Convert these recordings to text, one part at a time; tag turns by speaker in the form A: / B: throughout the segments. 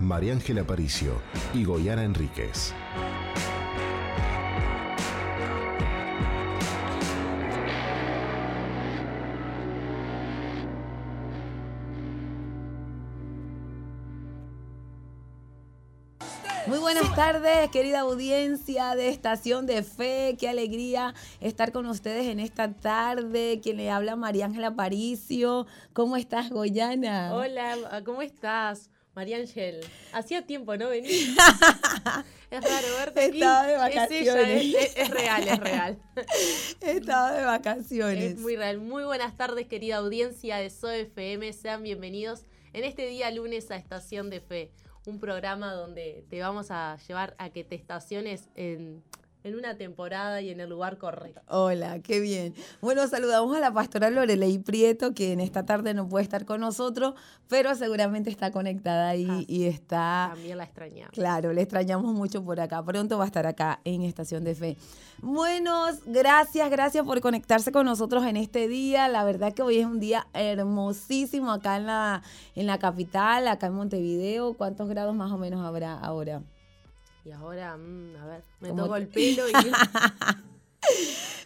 A: María Ángela Aparicio y Goyana Enríquez.
B: Muy buenas tardes, querida audiencia de Estación de Fe. Qué alegría estar con ustedes en esta tarde. Quien le habla, María Ángela Paricio. ¿Cómo estás, Goyana?
C: Hola, ¿cómo estás? María Ángel, hacía tiempo no venía. es raro verte aquí.
B: Estaba de vacaciones.
C: Es, ella, es, es, real, es real.
B: Estaba de vacaciones.
C: Es muy real. Muy buenas tardes, querida audiencia de SOFM. Sean bienvenidos en este día lunes a Estación de Fe un programa donde te vamos a llevar a que te estaciones en, en una temporada y en el lugar correcto.
B: Hola, qué bien. Bueno, saludamos a la pastora Lorelei Prieto, que en esta tarde no puede estar con nosotros, pero seguramente está conectada ahí
C: Ah,
B: y está...
C: También la extrañamos.
B: Claro, le extrañamos mucho por acá. Pronto va a estar acá en Estación de Fe. Buenos, gracias, gracias por conectarse con nosotros en este día. La verdad que hoy es un día hermosísimo acá en la, en la capital, acá en Montevideo. ¿Cuántos grados más o menos habrá ahora?
C: Y ahora, mm, a ver, me
B: ¿Cómo
C: toco el pelo y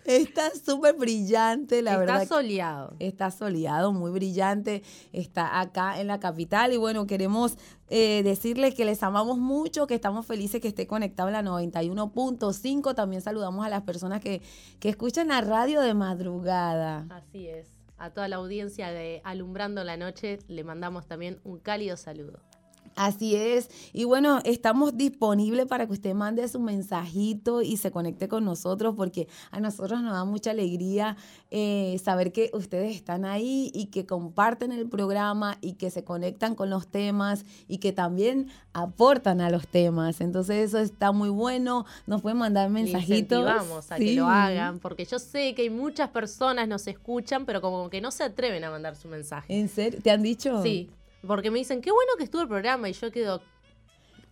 B: Está súper brillante, la
C: está
B: verdad. que-
C: soleado.
B: Está soleado, muy brillante, está acá en la capital y bueno, queremos eh, decirles que les amamos mucho, que estamos felices que esté conectado en la 91.5. También saludamos a las personas que, que escuchan la radio de madrugada.
C: Así es. A toda la audiencia de Alumbrando la Noche le mandamos también un cálido saludo.
B: Así es. Y bueno, estamos disponibles para que usted mande su mensajito y se conecte con nosotros porque a nosotros nos da mucha alegría eh, saber que ustedes están ahí y que comparten el programa y que se conectan con los temas y que también aportan a los temas. Entonces eso está muy bueno. Nos pueden mandar mensajitos.
C: incentivamos a que lo hagan, porque yo sé que hay muchas personas nos escuchan, pero como que no se atreven a mandar su mensaje.
B: ¿En serio? ¿Te han dicho?
C: Sí, porque me dicen, qué bueno que estuvo el programa, y yo quedo...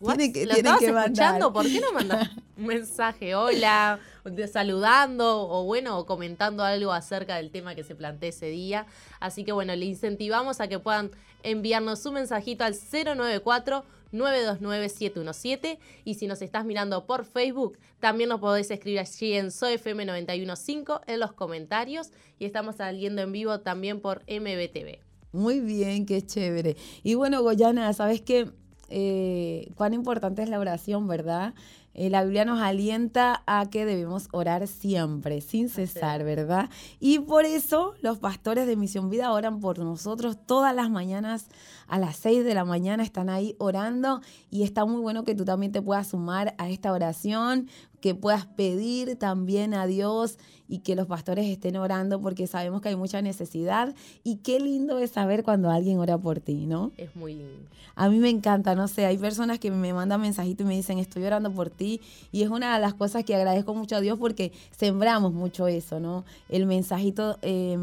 C: "What?
B: Tienen que-
C: ¿Lo
B: tienen
C: estabas
B: que mandar".
C: escuchando? ¿Por qué no mandas un mensaje? Hola, de- saludando o bueno, o comentando algo acerca del tema que se plantea ese día. Así que bueno, le incentivamos a que puedan enviarnos su mensajito al 094 929-717 y si nos estás mirando por Facebook, también nos podés escribir allí en SoFM915 en los comentarios y estamos saliendo en vivo también por MBTV.
B: Muy bien, qué chévere. Y bueno, Goyana, ¿sabes qué? Eh, cuán importante es la oración, ¿verdad? Eh, la Biblia nos alienta a que debemos orar siempre, sin cesar, ¿verdad? Y por eso los pastores de Misión Vida oran por nosotros todas las mañanas a las 6 de la mañana, están ahí orando y está muy bueno que tú también te puedas sumar a esta oración, que puedas pedir también a Dios y que los pastores estén orando porque sabemos que hay mucha necesidad y qué lindo es saber cuando alguien ora por ti, ¿no?
C: Es muy lindo.
B: A mí me encanta, no sé, hay personas que me mandan mensajitos y me dicen, estoy orando por ti y es una de las cosas que agradezco mucho a Dios porque sembramos mucho eso, ¿no? El mensajito eh,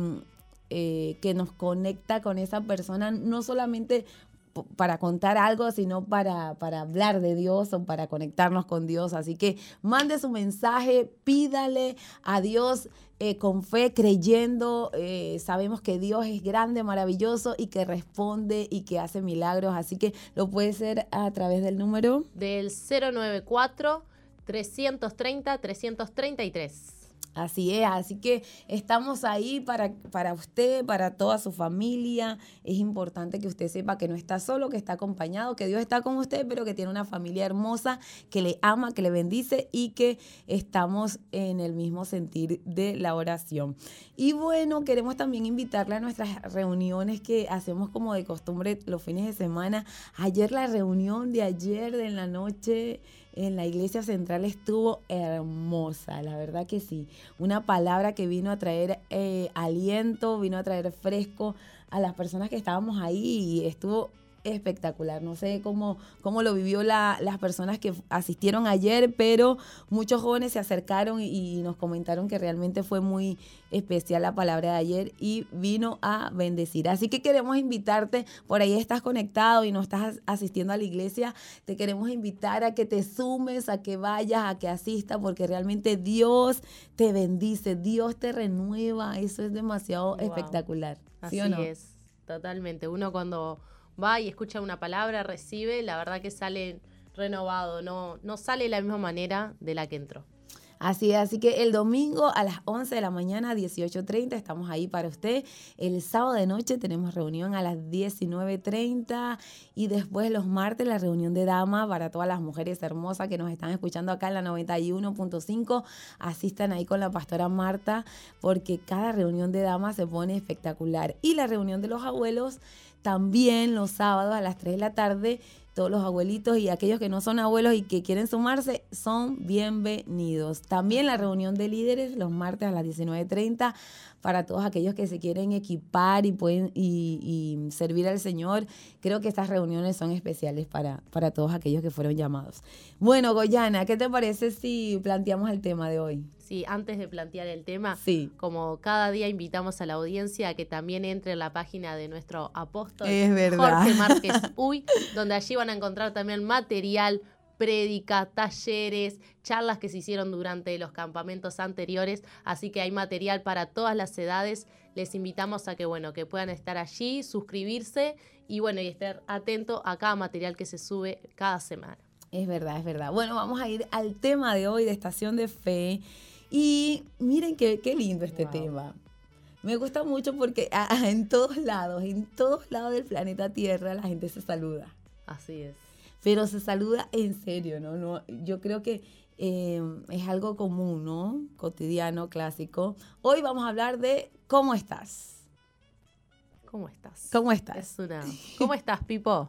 B: eh, que nos conecta con esa persona, no solamente para contar algo, sino para, para hablar de Dios o para conectarnos con Dios. Así que mande su mensaje, pídale a Dios eh, con fe, creyendo. eh, sabemos que Dios es grande, maravilloso y que responde y que hace milagros. Así que lo puede ser a través del número.
C: Del 094 330 333.
B: Así es, así que estamos ahí para, para usted, para toda su familia. Es importante que usted sepa que no está solo, que está acompañado, que Dios está con usted, pero que tiene una familia hermosa, que le ama, que le bendice y que estamos en el mismo sentir de la oración. Y bueno, queremos también invitarle a nuestras reuniones que hacemos como de costumbre los fines de semana. Ayer la reunión de ayer de en la noche en la iglesia central estuvo hermosa, la verdad que sí. Una palabra que vino a traer eh, aliento, vino a traer fresco a las personas que estábamos ahí y estuvo espectacular. No sé cómo, cómo lo vivió la, las personas que asistieron ayer, pero muchos jóvenes se acercaron y, nos comentaron que realmente fue muy especial la palabra de ayer y vino a bendecir. Así que queremos invitarte, por ahí estás conectado y no estás asistiendo a la iglesia, te queremos invitar a que te sumes, a que vayas, a que asistas, porque realmente Dios te bendice, Dios te renueva, eso es demasiado espectacular.
C: ¿sí Así es, totalmente. Uno cuando va y escucha una palabra, recibe, la verdad que sale renovado, no, no sale de la misma manera de la que entró.
B: Así es, así que el domingo a las 11 de la mañana, 18.30, estamos ahí para usted. El sábado de noche tenemos reunión a las 19.30 y después los martes la reunión de dama para todas las mujeres hermosas que nos están escuchando acá en la 91.5. Asistan ahí con la pastora Marta porque cada reunión de dama se pone espectacular. Y la reunión de los abuelos también los sábados a las 3 de la tarde todos los abuelitos y aquellos que no son abuelos y que quieren sumarse son bienvenidos. También la reunión de líderes los martes a las 19.30 para todos aquellos que se quieren equipar y pueden y, servir al Señor. Creo que estas reuniones son especiales para, para todos aquellos que fueron llamados. Bueno, Goyana, ¿qué te parece si planteamos el tema de hoy?
C: Sí, antes de plantear el tema, sí. como cada día invitamos a la audiencia a que también entre en la página de nuestro apóstol Jorge Márquez Uy, donde allí van a encontrar también material prédica, talleres, charlas que se hicieron durante los campamentos anteriores, así que hay material para todas las edades. Les invitamos a que bueno, que puedan estar allí, suscribirse y bueno, y estar atento a cada material que se sube cada semana.
B: Es verdad, es verdad. Bueno, vamos a ir al tema de hoy de Estación de Fe. Y miren qué, qué lindo este tema. Me gusta mucho porque en todos lados, en todos lados del planeta Tierra, la gente se saluda.
C: Así es.
B: Pero se saluda en serio, ¿no? no yo creo que eh, es algo común, ¿no? Cotidiano, clásico. Hoy vamos a hablar de cómo estás.
C: ¿Cómo estás?
B: ¿Cómo estás?
C: Es una... ¿Cómo estás, Pipo?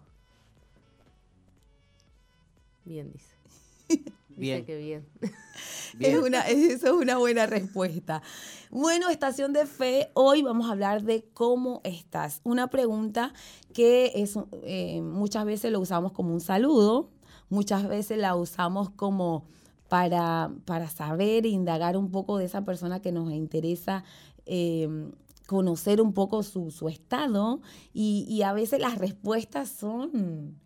C: Bien, dice. Bien. Dice que bien.
B: Es una, eso es una buena respuesta. Bueno, estación de fe, hoy vamos a hablar de cómo estás. Una pregunta que es, eh, muchas veces lo usamos como un saludo, muchas veces la usamos como para, para saber e indagar un poco de esa persona que nos interesa. Em, conocer un poco su, su estado y, y a veces las respuestas son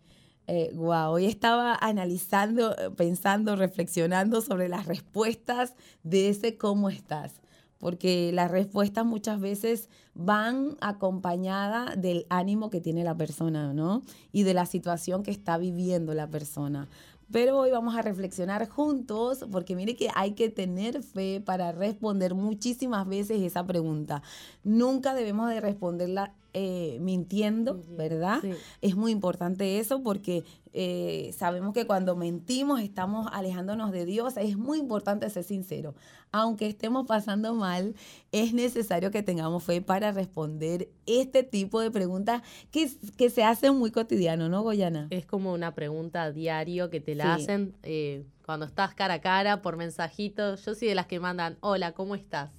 B: wow, eh, hoy estaba analizando, eh, pensando, reflexionando sobre las respuestas de ese cómo estás, porque las respuestas muchas veces van acompañadas del ánimo que tiene la persona, ¿no? Y de la situación que está viviendo la persona. Pero hoy vamos a reflexionar juntos porque mire que hay que tener fe para responder muchísimas veces esa pregunta. Nunca debemos de responderla eh, mintiendo, ¿verdad? Es muy importante eso porque eh, sabemos que cuando mentimos estamos alejándonos de Dios. Es muy importante ser sincero. Aunque estemos pasando mal, es necesario que tengamos fe para responder este tipo de preguntas que, que se hacen muy cotidiano, ¿no, Goyana?
C: Es como una pregunta diario que te la hacen eh, cuando estás cara a cara por mensajito. Yo soy de las que mandan, hola, ¿cómo estás?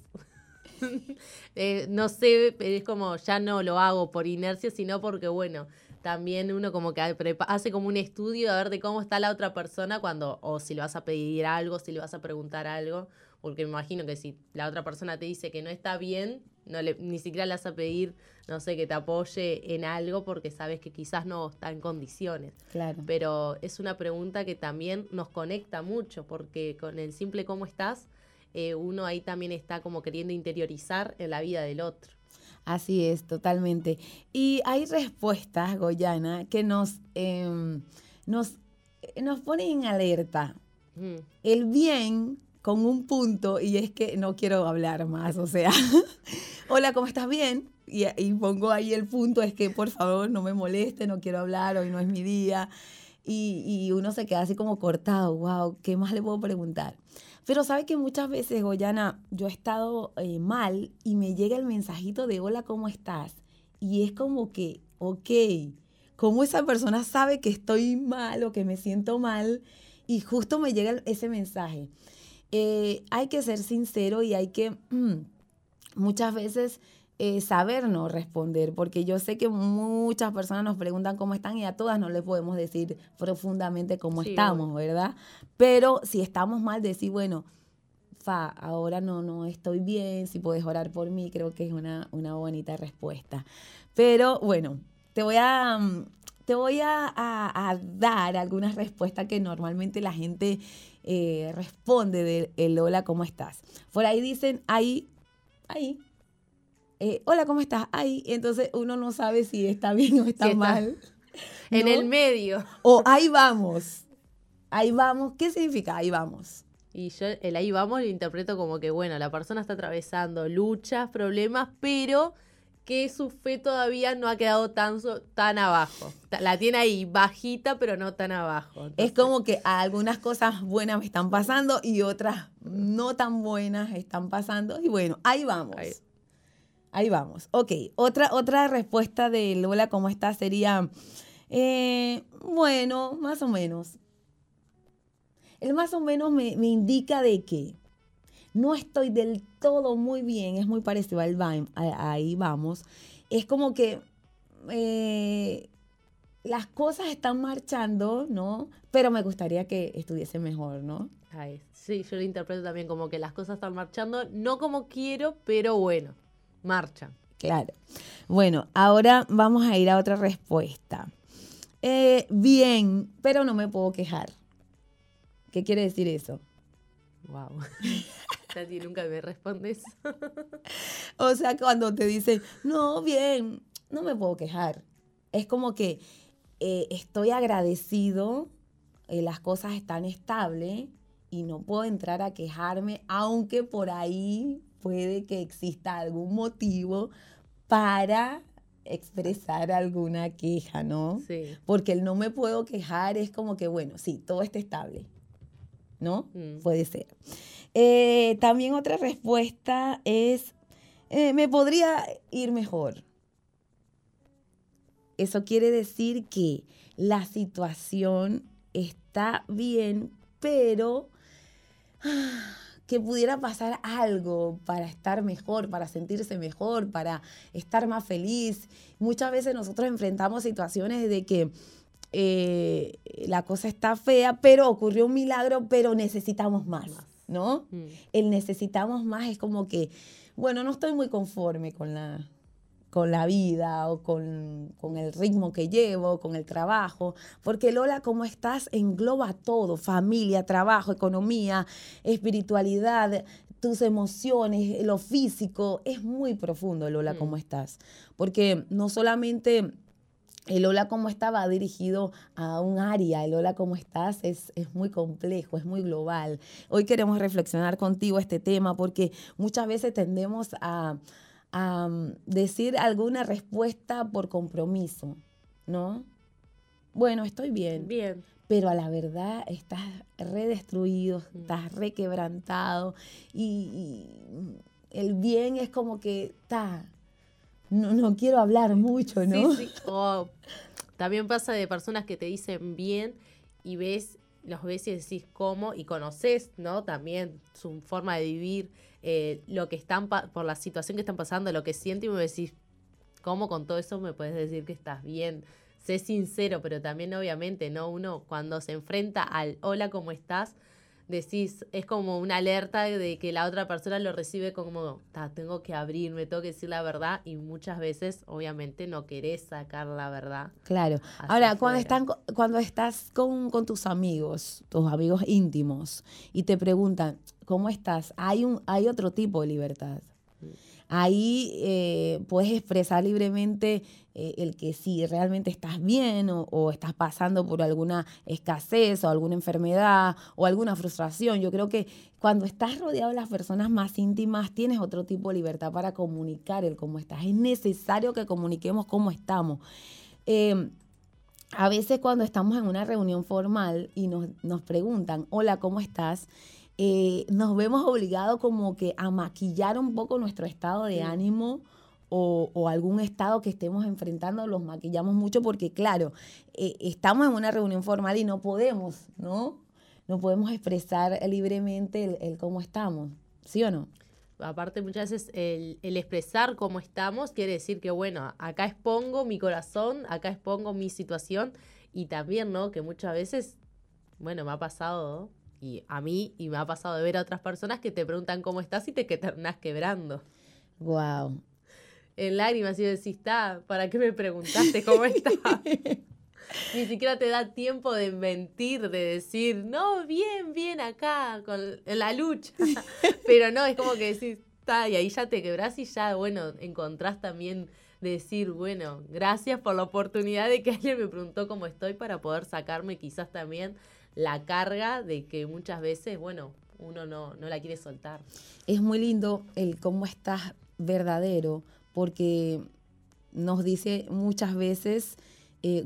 C: Eh, no sé, es como ya no lo hago por inercia, sino porque, bueno, también uno como que hace como un estudio a ver de cómo está la otra persona cuando, o si le vas a pedir algo, si le vas a preguntar algo, porque me imagino que si la otra persona te dice que no está bien, no le, ni siquiera le vas a pedir, no sé, que te apoye en algo porque sabes que quizás no está en condiciones.
B: Claro.
C: Pero es una pregunta que también nos conecta mucho, porque con el simple cómo estás, eh, uno ahí también está como queriendo interiorizar en la vida del otro.
B: Así es, totalmente. Y hay respuestas, Goyana, que nos, em, nos, nos ponen en alerta. El bien con un punto, y es que no quiero hablar más, o sea, hola, ¿cómo estás bien? Y, pongo ahí el punto, es que por favor no me moleste, no quiero hablar, hoy no es mi día. Y, y uno se queda así como cortado, wow, ¿qué más le puedo preguntar? Pero sabe que muchas veces, Goyana, yo he estado eh, mal y me llega el mensajito de hola, ¿cómo estás? Y es como que, ok, ¿cómo esa persona sabe que estoy mal o que me siento mal? Y justo me llega ese mensaje. Eh, hay que ser sincero y hay que, muchas veces eh, saber no responder, porque yo sé que muchas personas nos preguntan cómo están y a todas no les podemos decir profundamente cómo estamos, ¿verdad? Pero si estamos mal, decir, bueno, fa, ahora no, no estoy bien, si puedes orar por mí, creo que es una, una bonita respuesta. Pero bueno, te voy a, te voy a, dar algunas respuestas que normalmente la gente eh, responde del el hola, ¿cómo estás? Por ahí dicen, ahí, ahí, eh, hola, ¿cómo estás? Ahí, entonces uno no sabe si está bien o está, mal.
C: En el medio.
B: O ahí vamos. Ahí vamos. ¿Qué significa ahí vamos?
C: Y yo el ahí vamos lo interpreto como que, bueno, la persona está atravesando luchas, problemas, pero que su fe todavía no ha quedado tan, tan abajo. La tiene ahí bajita, pero no tan abajo.
B: Es como que algunas cosas buenas me están pasando y otras no tan buenas están pasando. Y bueno, ahí vamos. Ahí vamos. Ok, otra, otra respuesta de Lola, ¿cómo está? Sería, eh, bueno, más o menos. El más o menos me, indica de que no estoy del todo muy bien, es muy parecido al ahí vamos. Es como que eh, las cosas están marchando, ¿no? Pero me gustaría que estuviese mejor, ¿no?
C: sí, yo lo interpreto también como que las cosas están marchando, no como quiero, pero bueno marcha.
B: Claro. Bueno, ahora vamos a ir a otra respuesta. Eh, bien, pero no me puedo quejar. ¿Qué quiere decir eso?
C: Wow. Tati, nunca me respondes.
B: o sea, cuando te dicen, no, bien, no me puedo quejar. Es como que eh, estoy agradecido, eh, las cosas están estables y no puedo entrar a quejarme, aunque por ahí puede que exista algún motivo para expresar alguna queja, ¿no? Sí. Porque el no me puedo quejar es como que, bueno, sí, todo está estable, ¿no? Mm. Puede ser. Eh, también otra respuesta es, eh, me podría ir mejor. Eso quiere decir que la situación está bien, pero que pudiera pasar algo para estar mejor, para sentirse mejor, para estar más feliz. Muchas veces nosotros enfrentamos situaciones de que eh, la cosa está fea, pero ocurrió un milagro, pero necesitamos más, ¿no? Mm. El necesitamos más es como que, bueno, no estoy muy conforme con la, con la vida o con, el ritmo que llevo, con el trabajo, porque Lola, ¿cómo estás? Engloba todo, familia, trabajo, economía, espiritualidad, tus emociones, lo físico, es muy profundo, Lola, ¿cómo mm. estás? Porque no solamente el hola cómo está va dirigido a un área, el hola cómo estás es, es, muy complejo, es muy global. Hoy queremos reflexionar contigo este tema porque muchas veces tendemos a, a decir alguna respuesta por compromiso, ¿no? Bueno, estoy bien.
C: Bien.
B: Pero a la verdad estás redestruido, mm. estás requebrantado y, el bien es como que está. No, no, quiero hablar mucho, ¿no?
C: Sí, sí. O también pasa de personas que te dicen bien y ves, los ves y decís cómo y conoces, ¿no? También su forma de vivir eh, lo que están, por la situación que están pasando, lo que sienten y me decís, ¿cómo con todo eso me puedes decir que estás bien? Sé sincero, pero también obviamente, ¿no? Uno cuando se enfrenta al hola, ¿cómo estás? Decís, es como una alerta de que la otra persona lo recibe como, tengo que abrirme, tengo que decir la verdad y muchas veces obviamente no querés sacar la verdad.
B: Claro. Ahora, cuando, están, cuando estás con, con, tus amigos, tus amigos íntimos, y te preguntan, ¿cómo estás? Hay, un, hay otro tipo de libertad. Mm. Ahí eh, puedes expresar libremente eh, el que si realmente estás bien o, estás pasando por alguna escasez o alguna enfermedad o alguna frustración. Yo creo que cuando estás rodeado de las personas más íntimas tienes otro tipo de libertad para comunicar el cómo estás. Es necesario que comuniquemos cómo estamos. Em, a veces cuando estamos en una reunión formal y nos, nos preguntan, hola, ¿cómo estás? Eh, nos vemos obligados como que a maquillar un poco nuestro estado de ánimo o, algún estado que estemos enfrentando, los maquillamos mucho porque, claro, eh, estamos en una reunión formal y no podemos, ¿no? No podemos expresar libremente el, cómo estamos, ¿sí o no?
C: aparte muchas veces el, el, expresar cómo estamos quiere decir que, bueno, acá expongo mi corazón, acá expongo mi situación y también, ¿no? Que muchas veces, bueno, me ha pasado, y a mí, y me ha pasado de ver a otras personas que te preguntan cómo estás y te que terminás quebrando.
B: Wow.
C: En lágrimas y decís, está, ¿para qué me preguntaste cómo estás? Ni siquiera te da tiempo de mentir, de decir, no, bien, bien acá, con la lucha. Pero no, es como que decís, está, y ahí ya te quebrás y ya, bueno, encontrás también decir, bueno, gracias por la oportunidad de que alguien me preguntó cómo estoy para poder sacarme quizás también la carga de que muchas veces, bueno, uno no, no la quiere soltar.
B: Es muy lindo el cómo estás verdadero, porque nos dice muchas veces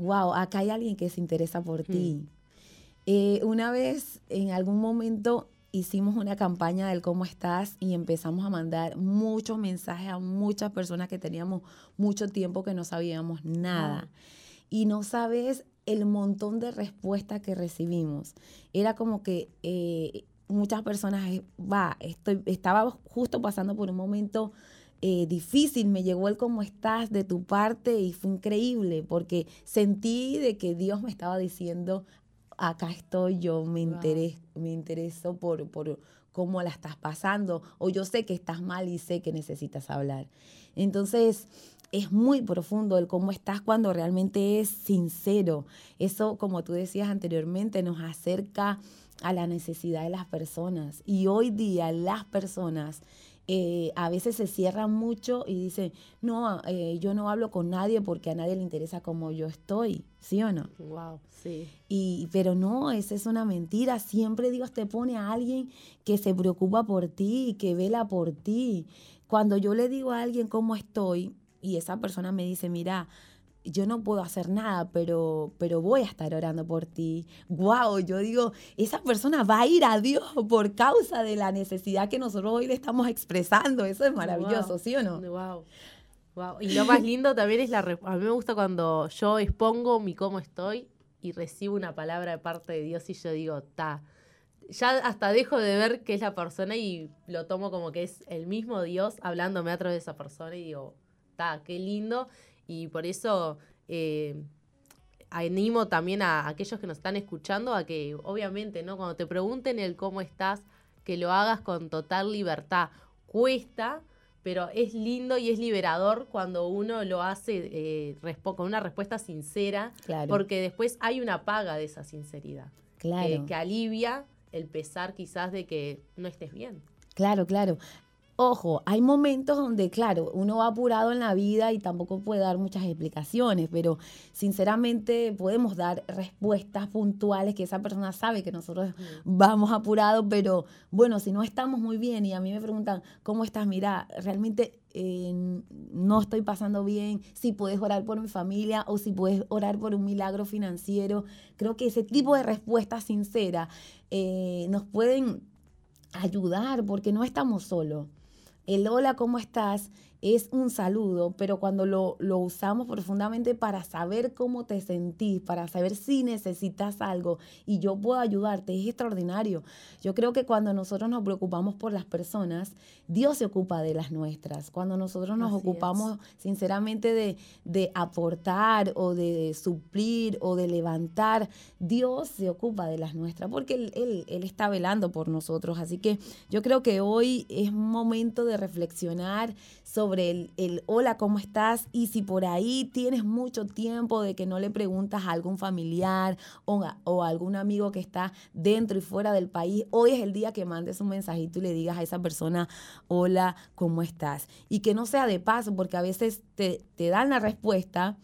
B: wow, eh, acá hay alguien que se interesa por ti. Hmm. Eh, una vez, en algún momento, hicimos una campaña del cómo estás y empezamos a mandar muchos mensajes a muchas personas que teníamos mucho tiempo que no sabíamos nada. Y no sabes el montón de respuestas que recibimos. Era como que eh, muchas personas, va, estoy, estaba justo pasando por un momento eh, difícil, me llegó el cómo estás de tu parte y fue increíble porque sentí de que Dios me estaba diciendo, acá estoy yo, me, me intereso por, por cómo la estás pasando o yo sé que estás mal y sé que necesitas hablar. Entonces, es muy profundo el cómo estás cuando realmente es sincero. Eso, como tú decías anteriormente, nos acerca a la necesidad de las personas. Y hoy día las personas eh, a veces se cierran mucho y dicen, no, eh, yo no hablo con nadie porque a nadie le interesa cómo yo estoy, ¿sí o no?
C: Wow, sí.
B: Y, pero no, esa es una mentira. Siempre Dios te pone a alguien que se preocupa por ti, que vela por ti. Cuando yo le digo a alguien cómo estoy y esa persona me dice, mira, yo no puedo hacer nada, pero, pero voy a estar orando por ti. Wow, yo digo, esa persona va a ir a Dios por causa de la necesidad que nosotros hoy le estamos expresando. Eso es maravilloso, ¿sí o no?
C: Wow. Wow. Y lo más lindo también es la... A mí me gusta cuando yo expongo mi cómo estoy y recibo una palabra de parte de Dios y yo digo, ta. Ya hasta dejo de ver que es la persona y lo tomo como que es el mismo Dios hablándome a través de esa persona y digo, qué lindo y por eso eh, animo también a, aquellos que nos están escuchando a que, obviamente, ¿no? Cuando te pregunten el cómo estás, que lo hagas con total libertad. Cuesta, pero es lindo y es liberador cuando uno lo hace eh, con una respuesta sincera, porque después hay una paga de esa sinceridad, claro. que alivia el pesar quizás de que no estés bien.
B: Claro, claro. Ojo, hay momentos donde, claro, uno va apurado en la vida y tampoco puede dar muchas explicaciones, pero sinceramente podemos dar respuestas puntuales que esa persona sabe que nosotros vamos apurados, pero bueno, si no estamos muy bien y a mí me preguntan, ¿cómo estás? Mira, realmente eh, no estoy pasando bien, si puedes orar por mi familia o si puedes orar por un milagro financiero. Creo que ese tipo de respuestas sinceras eh, nos pueden ayudar porque no estamos solos. El hola, ¿cómo estás? Es un saludo, pero cuando lo, lo, usamos profundamente para saber cómo te sentís, para saber si necesitas algo y yo puedo ayudarte, es extraordinario. Yo creo que cuando nosotros nos preocupamos por las personas, Dios se ocupa de las nuestras. Cuando nosotros nos ocupamos sinceramente de, de, aportar o de suplir o de levantar, Dios se ocupa de las nuestras porque él, él, él está velando por nosotros. Así que yo creo que hoy es momento de reflexionar sobre el, hola, ¿cómo estás? Y si por ahí tienes mucho tiempo de que no le preguntas a algún familiar o, a algún amigo que está dentro y fuera del país, hoy es el día que mandes un mensajito y le digas a esa persona, hola, ¿cómo estás? Y que no sea de paso, porque a veces te dan la respuesta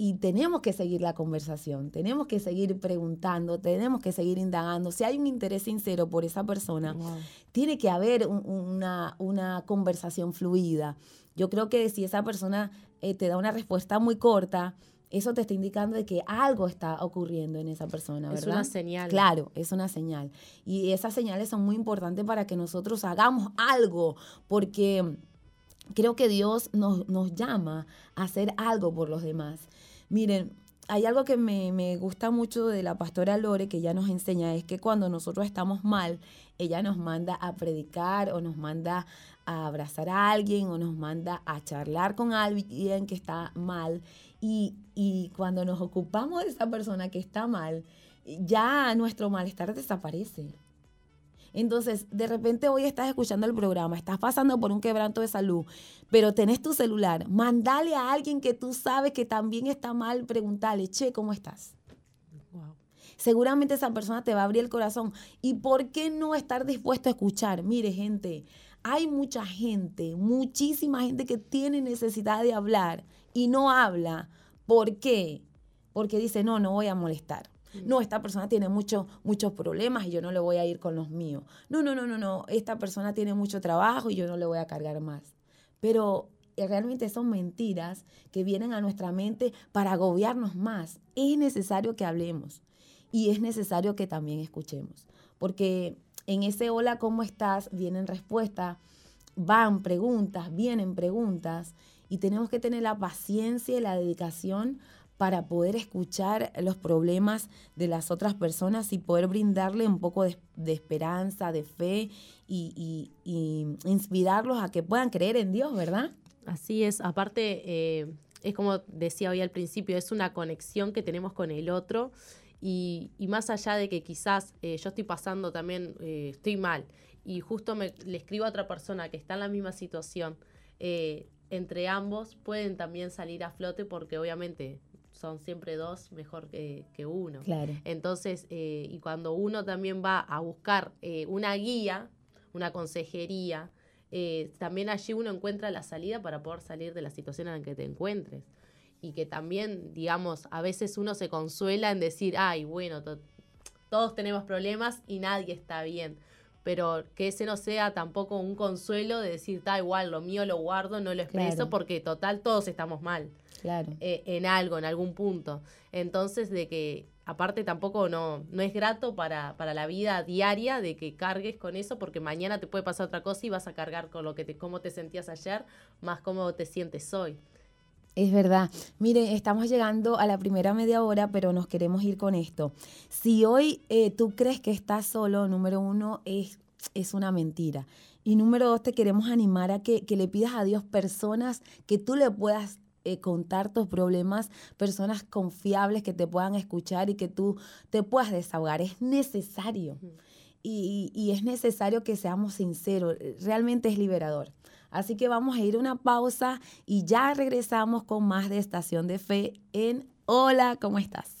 B: y tenemos que seguir la conversación, tenemos que seguir preguntando, tenemos que seguir indagando. Si hay un interés sincero por esa persona, tiene que haber una, una, conversación fluida. Yo creo que si esa persona eh, te da una respuesta muy corta, eso te está indicando de que algo está ocurriendo en esa persona, ¿verdad? Es
C: una señal.
B: Claro, es una señal. Y esas señales son muy importantes para que nosotros hagamos algo, porque creo que Dios nos, nos llama a hacer algo por los demás. Miren, hay algo que me, me, gusta mucho de la pastora Lore, que ella nos enseña, es que cuando nosotros estamos mal, ella nos manda a predicar o nos manda a abrazar a alguien o nos manda a charlar con alguien que está mal. Y, y cuando nos ocupamos de esa persona que está mal, ya nuestro malestar desaparece. Entonces, de repente hoy estás escuchando el programa, estás pasando por un quebranto de salud, pero tenés tu celular, mandale a alguien que tú sabes que también está mal, preguntarle, che, ¿cómo estás? Seguramente esa persona te va a abrir el corazón. ¿Y por qué no estar dispuesto a escuchar? Mire, gente, hay mucha gente, muchísima gente que tiene necesidad de hablar y no habla. ¿Por qué? Porque dice, no, no voy a molestar. No, esta persona tiene muchos muchos problemas y yo no le voy a ir con los míos. No, no, no, no, no. Esta persona tiene mucho trabajo y yo no le voy a cargar más. Pero eh, realmente son mentiras que vienen a nuestra mente para agobiarnos más. Es necesario que hablemos y es necesario que también escuchemos. Porque en ese hola, ¿cómo estás? Vienen respuestas, van preguntas, vienen preguntas y tenemos que tener la paciencia y la dedicación para poder escuchar los problemas de las otras personas y poder brindarle un poco de, esperanza, de fe y, inspirarlos a que puedan creer en Dios, ¿verdad?
C: Así es, aparte, eh, es como decía hoy al principio, es una conexión que tenemos con el otro y, más allá de que quizás eh, yo estoy pasando también, eh, estoy mal y justo me, le escribo a otra persona que está en la misma situación, entre ambos pueden también salir a flote porque obviamente son siempre dos mejor que, uno.
B: Claro.
C: Entonces, eh, y cuando uno también va a buscar eh, una guía, una consejería, eh, también allí uno encuentra la salida para poder salir de la situación en la que te encuentres. Y que también, digamos, a veces uno se consuela en decir, ay, bueno, todos tenemos problemas y nadie está bien. Pero que ese no sea tampoco un consuelo de decir, da igual, lo mío lo guardo, no lo expreso, porque total todos estamos mal
B: claro.
C: Eh, en algo, en algún punto. Entonces, de que aparte tampoco no, no es grato para, para la vida diaria de que cargues con eso, porque mañana te puede pasar otra cosa y vas a cargar con lo que te, cómo te sentías ayer, más cómo te sientes hoy.
B: Es verdad. Mire, estamos llegando a la primera media hora, pero nos queremos ir con esto. Si hoy eh, tú crees que estás solo, número uno, es, es una mentira. Y número dos, te queremos animar a que, que le pidas a Dios personas que tú le puedas eh, contar tus problemas, personas confiables que te puedan escuchar y que tú te puedas desahogar. Es necesario. Y, y, es necesario que seamos sinceros. Realmente es liberador. Así que vamos a ir a una pausa y ya regresamos con más de Estación de Fe en Hola, ¿cómo estás?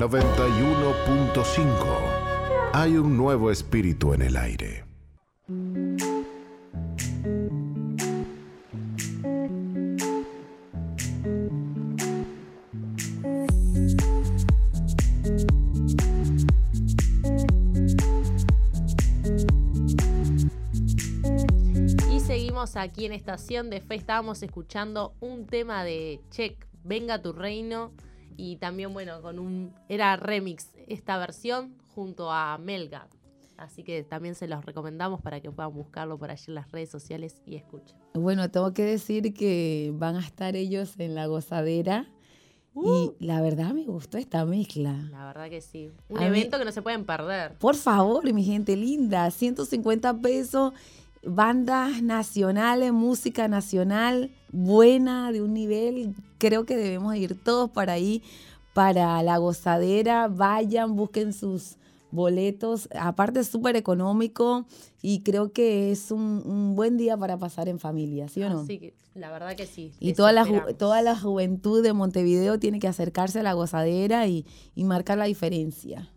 A: 91.5. Hay un nuevo espíritu en el aire.
C: Y seguimos aquí en Estación de Fe. Estábamos escuchando un tema de Check, Venga tu Reino y también, bueno, con un. Era remix esta versión junto a Melga. Así que también se los recomendamos para que puedan buscarlo por allí en las redes sociales y escuchen.
B: Bueno, tengo que decir que van a estar ellos en la gozadera. y uh. la verdad me gustó esta mezcla.
C: La verdad que sí. Un evento que no se pueden perder.
B: Por favor, mi gente linda, 150 pesos bandas nacionales, música nacional buena, de un nivel, creo que debemos ir todos para ahí, para la gozadera, vayan, busquen sus boletos, aparte es súper económico y creo que es un, buen día para pasar en familia, ¿sí o no?
C: Sí, la verdad que sí.
B: Y toda la, toda la juventud de Montevideo tiene que acercarse a la gozadera y, y marcar la diferencia.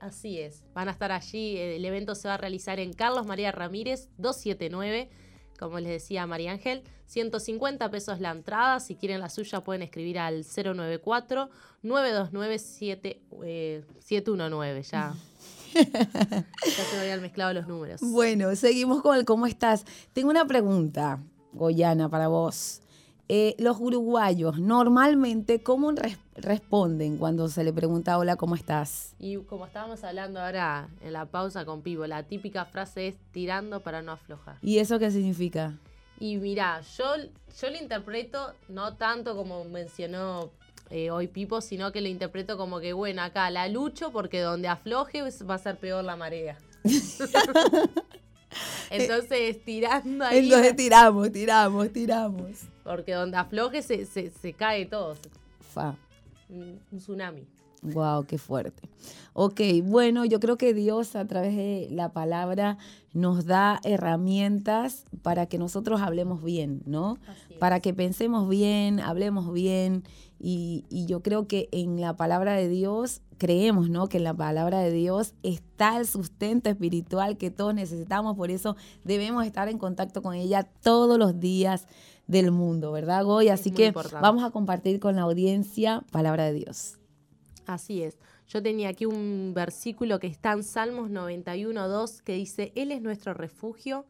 C: Así es, van a estar allí, el evento se va a realizar en Carlos María Ramírez 279 como les decía María Ángel, 150 pesos la entrada. Si quieren la suya pueden escribir al 094 929 719 ya. ya se me habían mezclado los números.
B: Bueno, seguimos con el cómo estás. Tengo una pregunta, Goyana, para vos. Eh, los uruguayos normalmente, ¿cómo responden cuando se le pregunta hola, ¿cómo estás?
C: Y como estábamos hablando ahora en la pausa con Pivo, la típica frase es tirando para no aflojar.
B: ¿Y eso qué significa?
C: Y mira, yo, yo lo interpreto no tanto como mencionó eh, hoy Pipo, sino que lo interpreto como que, bueno, acá la lucho porque donde afloje va a ser peor la marea. Entonces, tirando ahí.
B: Entonces tiramos, tiramos, tiramos.
C: Porque donde afloje se, se, cae todo.
B: Fa.
C: Un, tsunami.
B: Wow, qué fuerte. Ok, bueno, yo creo que Dios a través de la palabra nos da herramientas para que nosotros hablemos bien, ¿no? Para que pensemos bien, hablemos bien. Y, y, yo creo que en la palabra de Dios, creemos, ¿no? Que en la palabra de Dios está el sustento espiritual que todos necesitamos. Por eso debemos estar en contacto con ella todos los días del mundo, ¿verdad, Goy? Así que vamos a compartir con la audiencia palabra de Dios.
C: Así es. Yo tenía aquí un versículo que está en Salmos 91.2 que dice, Él es nuestro refugio,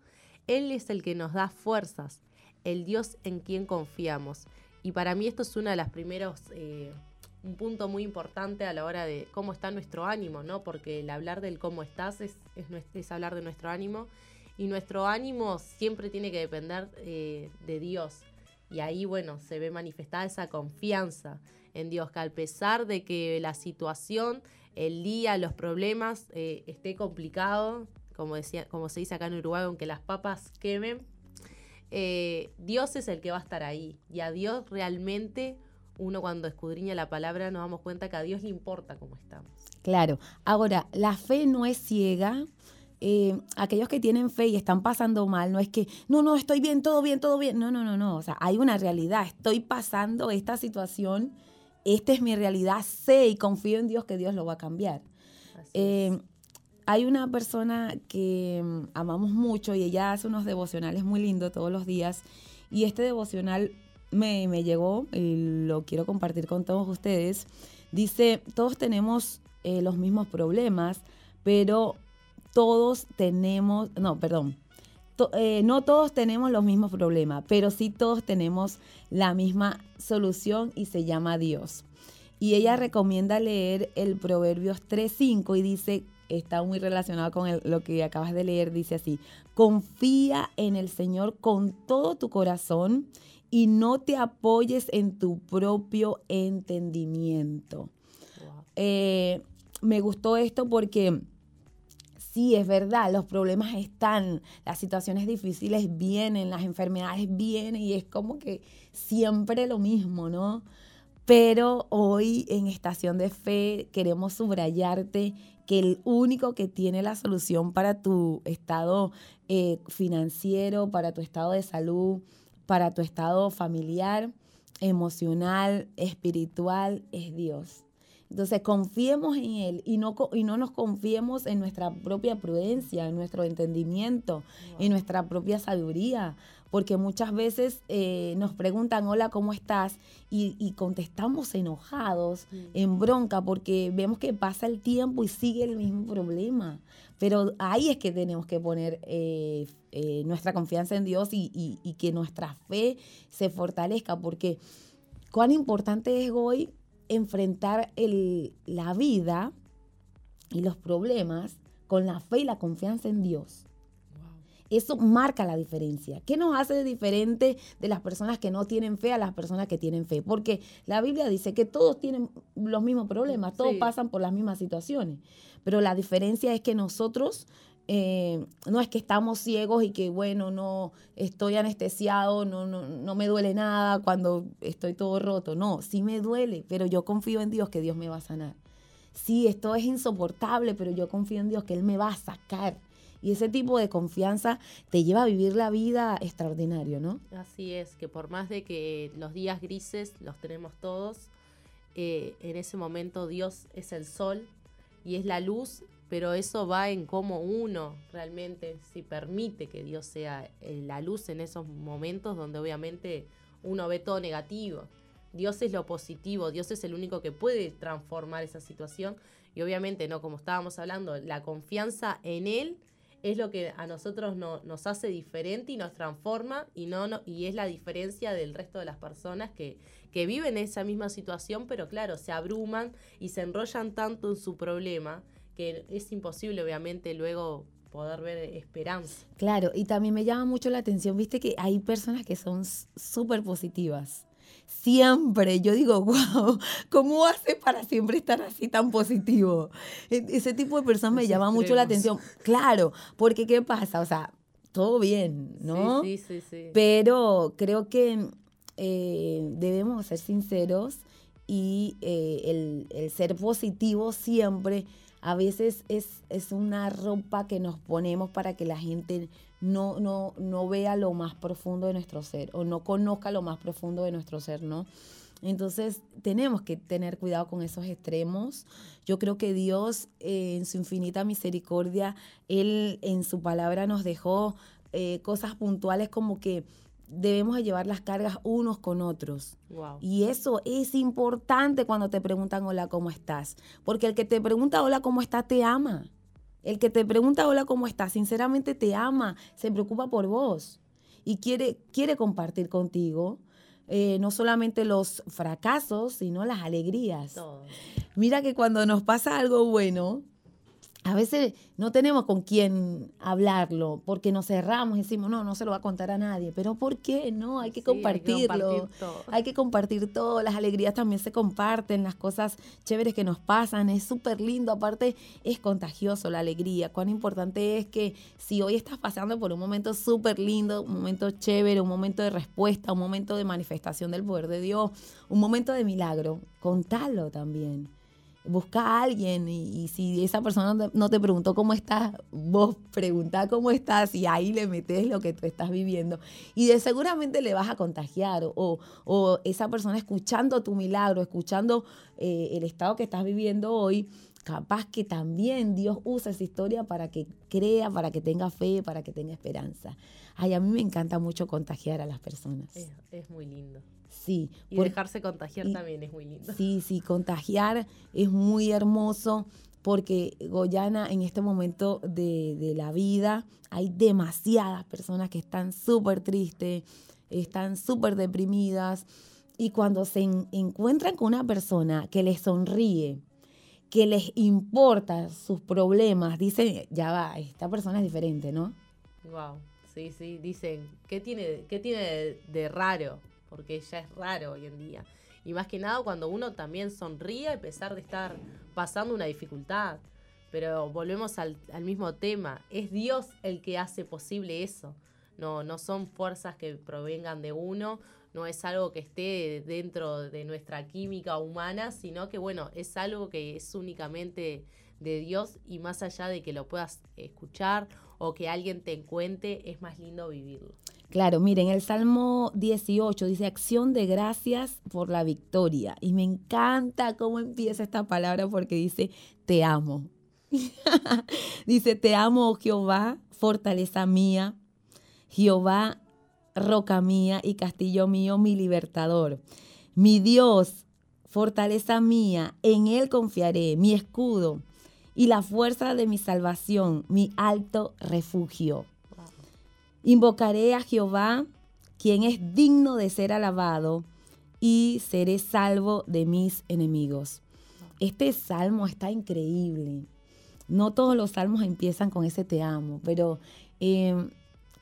C: Él es el que nos da fuerzas, el Dios en quien confiamos. Y para mí esto es uno de los primeros, eh, un punto muy importante a la hora de cómo está nuestro ánimo, ¿no? Porque el hablar del cómo estás es, es hablar de nuestro ánimo y nuestro ánimo siempre tiene que depender eh, de Dios. Y ahí, bueno, se ve manifestada esa confianza en Dios, que al pesar de que la situación, el día, los problemas eh, esté complicado, como, decía, como se dice acá en Uruguay, aunque las papas quemen, eh, Dios es el que va a estar ahí. Y a Dios realmente, uno cuando escudriña la palabra, nos damos cuenta que a Dios le importa cómo estamos.
B: Claro. Ahora, la fe no es ciega, eh, aquellos que tienen fe y están pasando mal, no es que, no, no, estoy bien, todo bien, todo bien. No, no, no, no. O sea, hay una realidad. Estoy pasando esta situación, esta es mi realidad, sé y confío en Dios que Dios lo va a cambiar. Eh, hay una persona que mm, amamos mucho y ella hace unos devocionales muy lindos todos los días. Y este devocional me, me llegó y lo quiero compartir con todos ustedes. Dice, todos tenemos eh, los mismos problemas, pero todos tenemos, no, perdón, eh, no todos tenemos los mismos problemas, pero sí todos tenemos la misma solución y se llama Dios. Y ella recomienda leer el Proverbios 3.5 y dice, está muy relacionado con lo que acabas de leer, dice así, confía en el Señor con todo tu corazón y no te apoyes en tu propio entendimiento. Eh, me gustó esto porque sí, es verdad, los problemas están, las situaciones difíciles vienen, las enfermedades vienen y es como que siempre lo mismo, ¿no? Pero hoy en Estación de Fe queremos subrayarte que el único que tiene la solución para tu estado eh, financiero, para tu estado de salud, para tu estado familiar, emocional, espiritual, es Dios. Entonces confiemos en Él y no, y no nos confiemos en nuestra propia prudencia, en nuestro entendimiento, en nuestra propia sabiduría, porque muchas veces eh, nos preguntan, hola, ¿cómo estás? Y, contestamos enojados, en bronca, porque vemos que pasa el tiempo y sigue el mismo problema. Pero ahí es que tenemos que poner eh, eh, nuestra confianza en Dios y, y que nuestra fe se fortalezca, porque cuán importante es hoy enfrentar el, la vida y los problemas con la fe y la confianza en Dios. Eso marca la diferencia. ¿Qué nos hace diferente de las personas que no tienen fe a las personas que tienen fe? Porque la Biblia dice que todos tienen los mismos problemas, todos pasan por las mismas situaciones. Pero la diferencia es que nosotros eh, no es que estamos ciegos y que, bueno, no estoy anestesiado, no, no, no me duele nada cuando estoy todo roto. No, sí me duele, pero yo confío en Dios que Dios me va a sanar. sí, esto es insoportable, pero yo confío en Dios que Él me va a sacar. Y ese tipo de confianza te lleva a vivir la vida extraordinario, ¿no?
C: Así es, que por más de que los días grises los tenemos todos, eh, en ese momento Dios es el sol y es la luz, pero eso va en cómo uno realmente, si permite que Dios sea eh, la luz en esos momentos donde obviamente uno ve todo negativo. Dios es lo positivo, Dios es el único que puede transformar esa situación y obviamente, no como estábamos hablando, la confianza en Él es lo que a nosotros no, nos hace diferente y nos transforma y, no, y es la diferencia del resto de las personas que, que viven esa misma situación, pero claro, se abruman y se enrollan tanto en su problema que es imposible obviamente luego poder ver esperanza.
B: Claro, y también me llama mucho la atención, viste que hay personas que son súper positivas siempre, yo digo, wow, ¿cómo hace para siempre estar así tan positivo? E, ese tipo de personas me llama mucho la atención. Claro, porque ¿qué pasa? O sea, todo bien, ¿no?
C: Sí, sí, sí.
B: Pero creo que eh, debemos ser sinceros y eh, el, el, ser positivo siempre a veces es, es una ropa que nos ponemos para que la gente no, no, no vea lo más profundo de nuestro ser o no conozca lo más profundo de nuestro ser, ¿no? Entonces tenemos que tener cuidado con esos extremos. Yo creo que Dios eh, en su infinita misericordia, Él en su palabra nos dejó eh, cosas puntuales como que debemos llevar las cargas unos con otros. Y eso es importante cuando te preguntan hola, ¿cómo estás? Porque el que te pregunta hola, ¿cómo estás? te ama. El que te pregunta hola, ¿cómo estás? Sinceramente te ama, se preocupa por vos y quiere, quiere compartir contigo. Eh, no solamente los fracasos, sino las alegrías. Mira que cuando nos pasa algo bueno, a veces no tenemos con quién hablarlo porque nos cerramos y decimos, no, no se lo va a contar a nadie. Pero ¿por qué? No, hay que compartirlo. Hay que compartir, todo. Las alegrías también se comparten, las cosas chéveres que nos pasan. Es súper lindo. Aparte, es contagioso la alegría. Cuán importante es que si hoy estás pasando por un momento súper lindo, un momento chévere, un momento de respuesta, un momento de manifestación del poder de Dios, un momento de milagro, contalo también busca a alguien y, si esa persona no te, preguntó cómo estás, vos preguntá cómo estás y ahí le metes lo que tú estás viviendo. Y seguramente le vas a contagiar o, o esa persona escuchando tu milagro, escuchando eh, el estado que estás viviendo hoy, capaz que también Dios usa esa historia para que crea, para que tenga fe, para que tenga esperanza. Ay, a mí me encanta mucho contagiar a las personas.
C: es muy lindo.
B: Sí.
C: Y dejarse contagiar también es muy lindo.
B: Sí, sí, contagiar es muy hermoso porque Goyana en este momento de, la vida hay demasiadas personas que están súper tristes, están súper deprimidas y cuando se encuentran con una persona que les sonríe, que les importa sus problemas, dicen, ya va, esta persona es diferente, ¿no?
C: Wow, sí, sí, dicen, ¿qué tiene, qué tiene de raro? Porque ya es raro hoy en día. Y más que nada cuando uno también sonríe a pesar de estar pasando una dificultad. Pero volvemos al, mismo tema, es Dios el que hace posible eso. No, no son fuerzas que provengan de uno, no es algo que esté dentro de nuestra química humana, sino que bueno, es algo que es únicamente de Dios y más allá de que lo puedas escuchar o que alguien te cuente, es más lindo vivirlo.
B: Claro, miren, el Salmo 18 dice acción de gracias por la victoria. Y me encanta cómo empieza esta palabra porque dice, te amo. dice, te amo, oh Jehová, fortaleza mía, Jehová, roca mía y castillo mío, mi libertador. Mi Dios, fortaleza mía, en Él confiaré, mi escudo y la fuerza de mi salvación, mi alto refugio. Invocaré a Jehová, quien es digno de ser alabado, y seré salvo de mis enemigos. Este salmo está increíble. No todos los salmos empiezan con ese te amo, pero eh,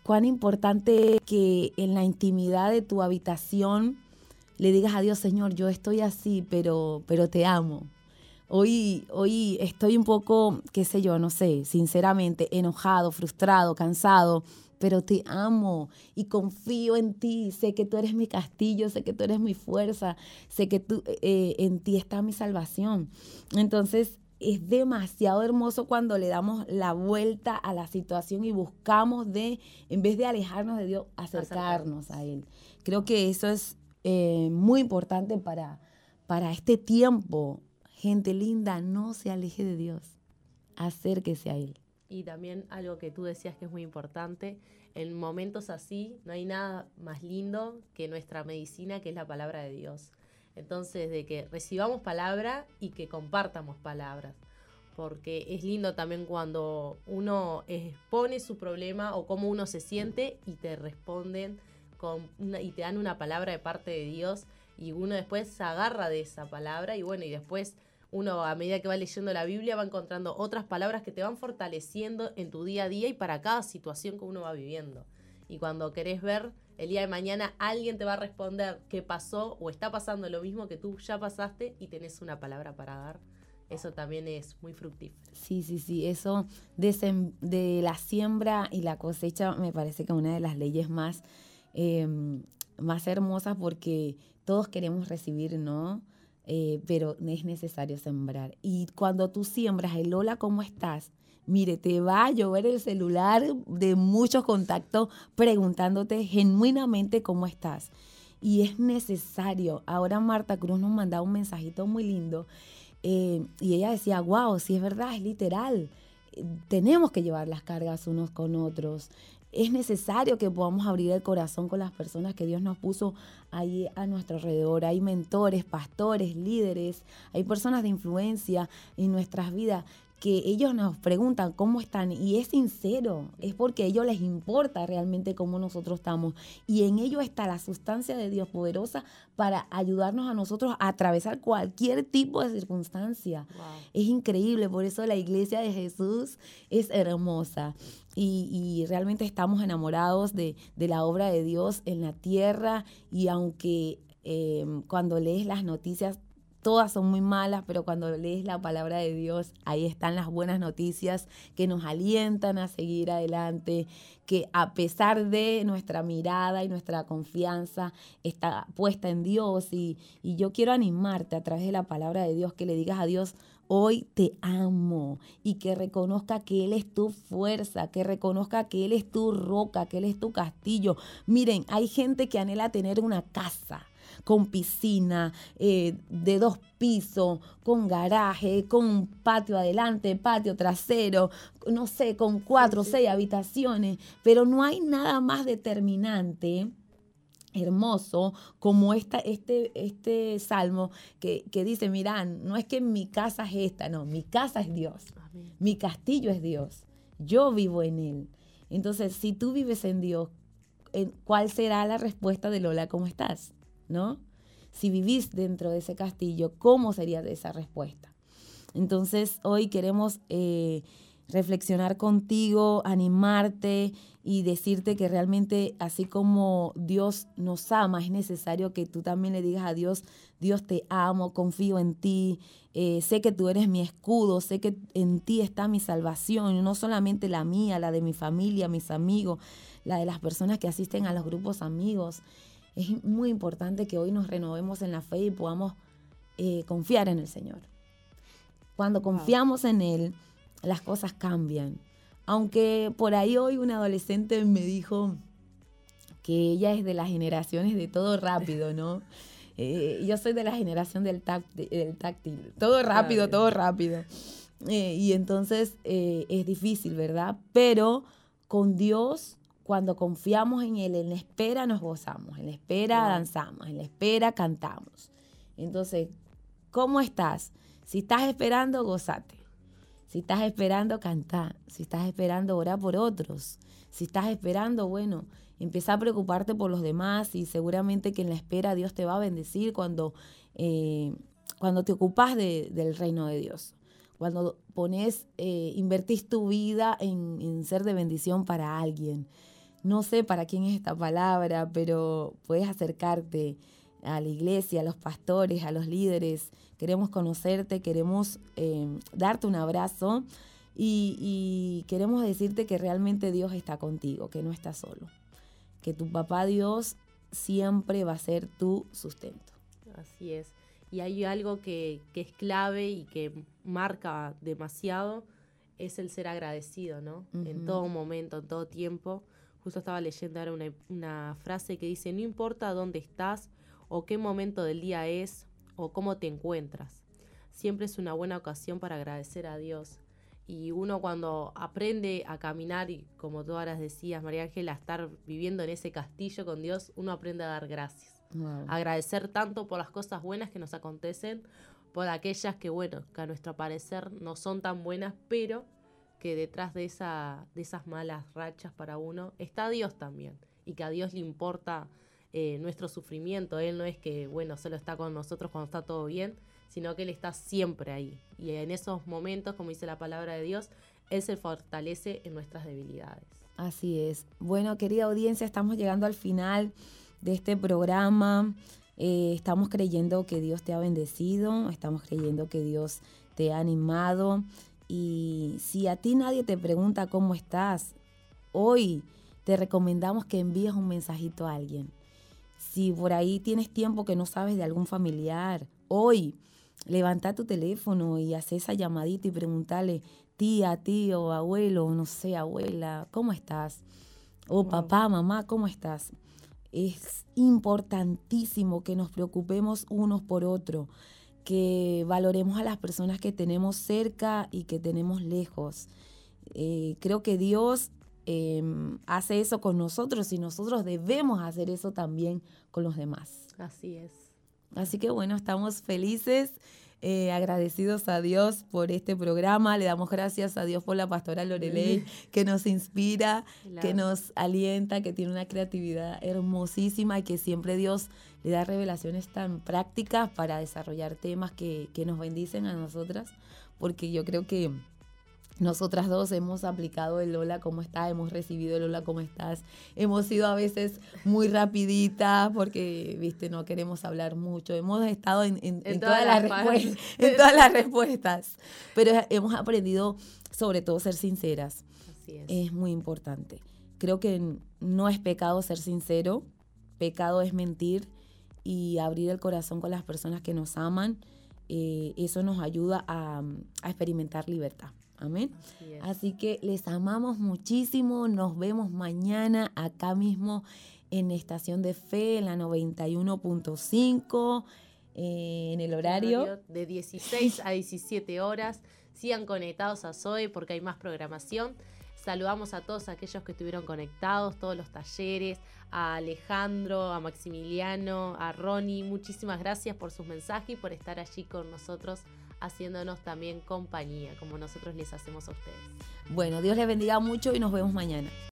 B: cuán importante que en la intimidad de tu habitación le digas a Dios, Señor, yo estoy así, pero, pero te amo. Hoy, hoy estoy un poco, qué sé yo, no sé, sinceramente, enojado, frustrado, cansado pero te amo y confío en ti. Sé que tú eres mi castillo, sé que tú eres mi fuerza, sé que tú, eh, en ti está mi salvación. Entonces, es demasiado hermoso cuando le damos la vuelta a la situación y buscamos de, en vez de alejarnos de Dios, acercarnos a Él. Creo que eso es eh, muy importante para, para este tiempo. Gente linda, no se aleje de Dios, acérquese a Él.
C: Y también algo que tú decías que es muy importante, en momentos así no hay nada más lindo que nuestra medicina, que es la palabra de Dios. Entonces, de que recibamos palabra y que compartamos palabras. Porque es lindo también cuando uno expone su problema o cómo uno se siente y te responden con y te dan una palabra de parte de Dios y uno después se agarra de esa palabra y bueno, y después uno a medida que va leyendo la Biblia va encontrando otras palabras que te van fortaleciendo en tu día a día y para cada situación que uno va viviendo. Y cuando querés ver el día de mañana alguien te va a responder qué pasó o está pasando lo mismo que tú ya pasaste y tenés una palabra para dar. Eso también es muy fructífero.
B: Sí, sí, sí. Eso de, la siembra y la cosecha me parece que es una de las leyes más, em, más hermosas porque todos queremos recibir, ¿no? Eh, pero es necesario sembrar. Y cuando tú siembras el hola, ¿cómo estás? mire, te va a llover el celular de muchos contactos preguntándote genuinamente cómo estás. Y es necesario. Ahora Marta Cruz nos mandaba un mensajito muy lindo eh, y ella decía, wow, si es verdad, es literal. Tenemos que llevar las cargas unos con otros. Es necesario que podamos abrir el corazón con las personas que Dios nos puso ahí a nuestro alrededor. Hay mentores, pastores, líderes, hay personas de influencia en nuestras vidas que ellos nos preguntan cómo están y es sincero, es porque a ellos les importa realmente cómo nosotros estamos. Y en ello está la sustancia de Dios poderosa para ayudarnos a nosotros a atravesar cualquier tipo de circunstancia. Es increíble, por eso la iglesia de Jesús es hermosa. Y, realmente estamos enamorados de, la obra de Dios en la tierra y aunque eh, cuando lees las noticias todas son muy malas, pero cuando lees la palabra de Dios, ahí están las buenas noticias que nos alientan a seguir adelante, que a pesar de nuestra mirada y nuestra confianza está puesta en Dios. Y, yo quiero animarte a través de la palabra de Dios que le digas a Dios, hoy te amo y que reconozca que Él es tu fuerza, que reconozca que Él es tu roca, que Él es tu castillo. Miren, hay gente que anhela tener una casa con piscina, eh, de dos pisos, con garaje, con patio adelante, patio trasero, no sé, con cuatro o seis habitaciones, pero no hay nada más determinante hermoso como esta, este, este salmo que, dice, mira, no es que mi casa es esta, no, mi casa es Dios, mi castillo es Dios, yo vivo en Él. Entonces, si tú vives en Dios, ¿cuál será la respuesta de Lola? ¿Cómo estás? ¿No? Si vivís dentro de ese castillo, ¿cómo sería esa respuesta? Entonces, hoy queremos eh, reflexionar contigo, animarte y decirte que realmente así como Dios nos ama, es necesario que tú también le digas a Dios, Dios te amo, confío en ti, eh, sé que tú eres mi escudo, sé que en ti está mi salvación, no solamente la mía, la de mi familia, mis amigos, la de las personas que asisten a los grupos amigos es muy importante que hoy nos renovemos en la fe y podamos eh, confiar en el Señor. Cuando confiamos en Él, las cosas cambian. Aunque por ahí hoy un adolescente me dijo que ella es de las generaciones de todo rápido, ¿no? Eh, yo soy de la generación del, táctil, todo rápido, todo rápido. Eh, y entonces es difícil, ¿verdad? Pero con Dios cuando confiamos en Él, en la espera nos gozamos, en la espera danzamos, en la espera cantamos. Entonces, ¿cómo estás? Si estás esperando, gozate. Si estás esperando, canta. Si estás esperando, ora por otros. Si estás esperando, bueno, empieza a preocuparte por los demás y seguramente que en la espera Dios te va a bendecir cuando, eh, cuando te ocupas del reino de Dios. Cuando pones, eh, invertís tu vida en, en ser de bendición para alguien. No sé para quién es esta palabra, pero puedes acercarte a la iglesia, a los pastores, a los líderes. Queremos conocerte, queremos em, darte un abrazo y, queremos decirte que realmente Dios está contigo, que no estás solo, que tu papá Dios siempre va a ser tu sustento.
C: Así es. Y hay algo que, que es clave y que marca demasiado es el ser agradecido, ¿no? En todo momento, en todo tiempo. Justo estaba leyendo ahora una, una frase que dice, no importa dónde estás o qué momento del día es o cómo te encuentras. Siempre es una buena ocasión para agradecer a Dios. Y uno cuando aprende a caminar y como tú ahora decías, María Ángela, a estar viviendo en ese castillo con Dios, uno aprende a dar gracias
B: Wow.
C: agradecer tanto por las cosas buenas que nos acontecen, por aquellas que, bueno, que a nuestro parecer no son tan buenas, pero que detrás de, esa, de esas malas rachas para uno está Dios también, y que a Dios le importa eh, nuestro sufrimiento, Él no es que, bueno, solo está con nosotros cuando está todo bien, sino que Él está siempre ahí, y en esos momentos, como dice la palabra de Dios, Él se fortalece en nuestras debilidades.
B: Así es. Bueno, querida audiencia, estamos llegando al final de este programa. Eh, estamos creyendo que Dios te ha bendecido, estamos creyendo que Dios te ha animado. Y si a ti nadie te pregunta cómo estás, hoy te recomendamos que envíes un mensajito a alguien. Si por ahí tienes tiempo que no sabes de algún familiar, hoy levanta tu teléfono y haz esa llamadita y preguntarle, tía, tío, abuelo, no sé, abuela, ¿cómo estás? O papá, mamá, ¿cómo estás? Es importantísimo que nos preocupemos unos por otros, que valoremos a las personas que tenemos cerca y que tenemos lejos. Eh, creo que Dios eh, hace eso con nosotros y nosotros debemos hacer eso también con los demás.
C: Así es.
B: Así que bueno, estamos felices, eh, agradecidos a Dios por este programa. Le damos gracias a Dios por la pastora Lorelei, que nos inspira, que nos alienta, que tiene una creatividad hermosísima y que siempre Dios le da revelaciones tan prácticas para desarrollar temas que, que nos bendicen a nosotras, porque yo creo que nosotras dos hemos aplicado el hola, ¿cómo estás? Hemos recibido el hola, ¿cómo estás? Hemos sido a veces muy rapiditas porque, viste, no queremos hablar mucho. Hemos estado en, en-
C: En
B: en
C: todas
B: todas, las
C: las
B: respuestas,
C: partes.
B: en todas las respuestas, pero hemos aprendido sobre todo ser sinceras.
C: Así es.
B: Es muy importante. Creo que no es pecado ser sincero, pecado es mentir y abrir el corazón con las personas que nos aman. eh, eso nos ayuda a, a experimentar libertad. Amén.
C: Así es.
B: Así que les amamos muchísimo. Nos vemos mañana acá mismo en Estación de Fe, en la 91.5, eh, en el horario.
C: de 16 a 17 horas. Sigan conectados a Zoe porque hay más programación. Saludamos a todos aquellos que estuvieron conectados, todos los talleres, a Alejandro, a Maximiliano, a Ronnie. Muchísimas gracias por sus mensajes y por estar allí con nosotros, haciéndonos también compañía, como nosotros les hacemos a ustedes.
B: Bueno, Dios les bendiga mucho y nos vemos mañana.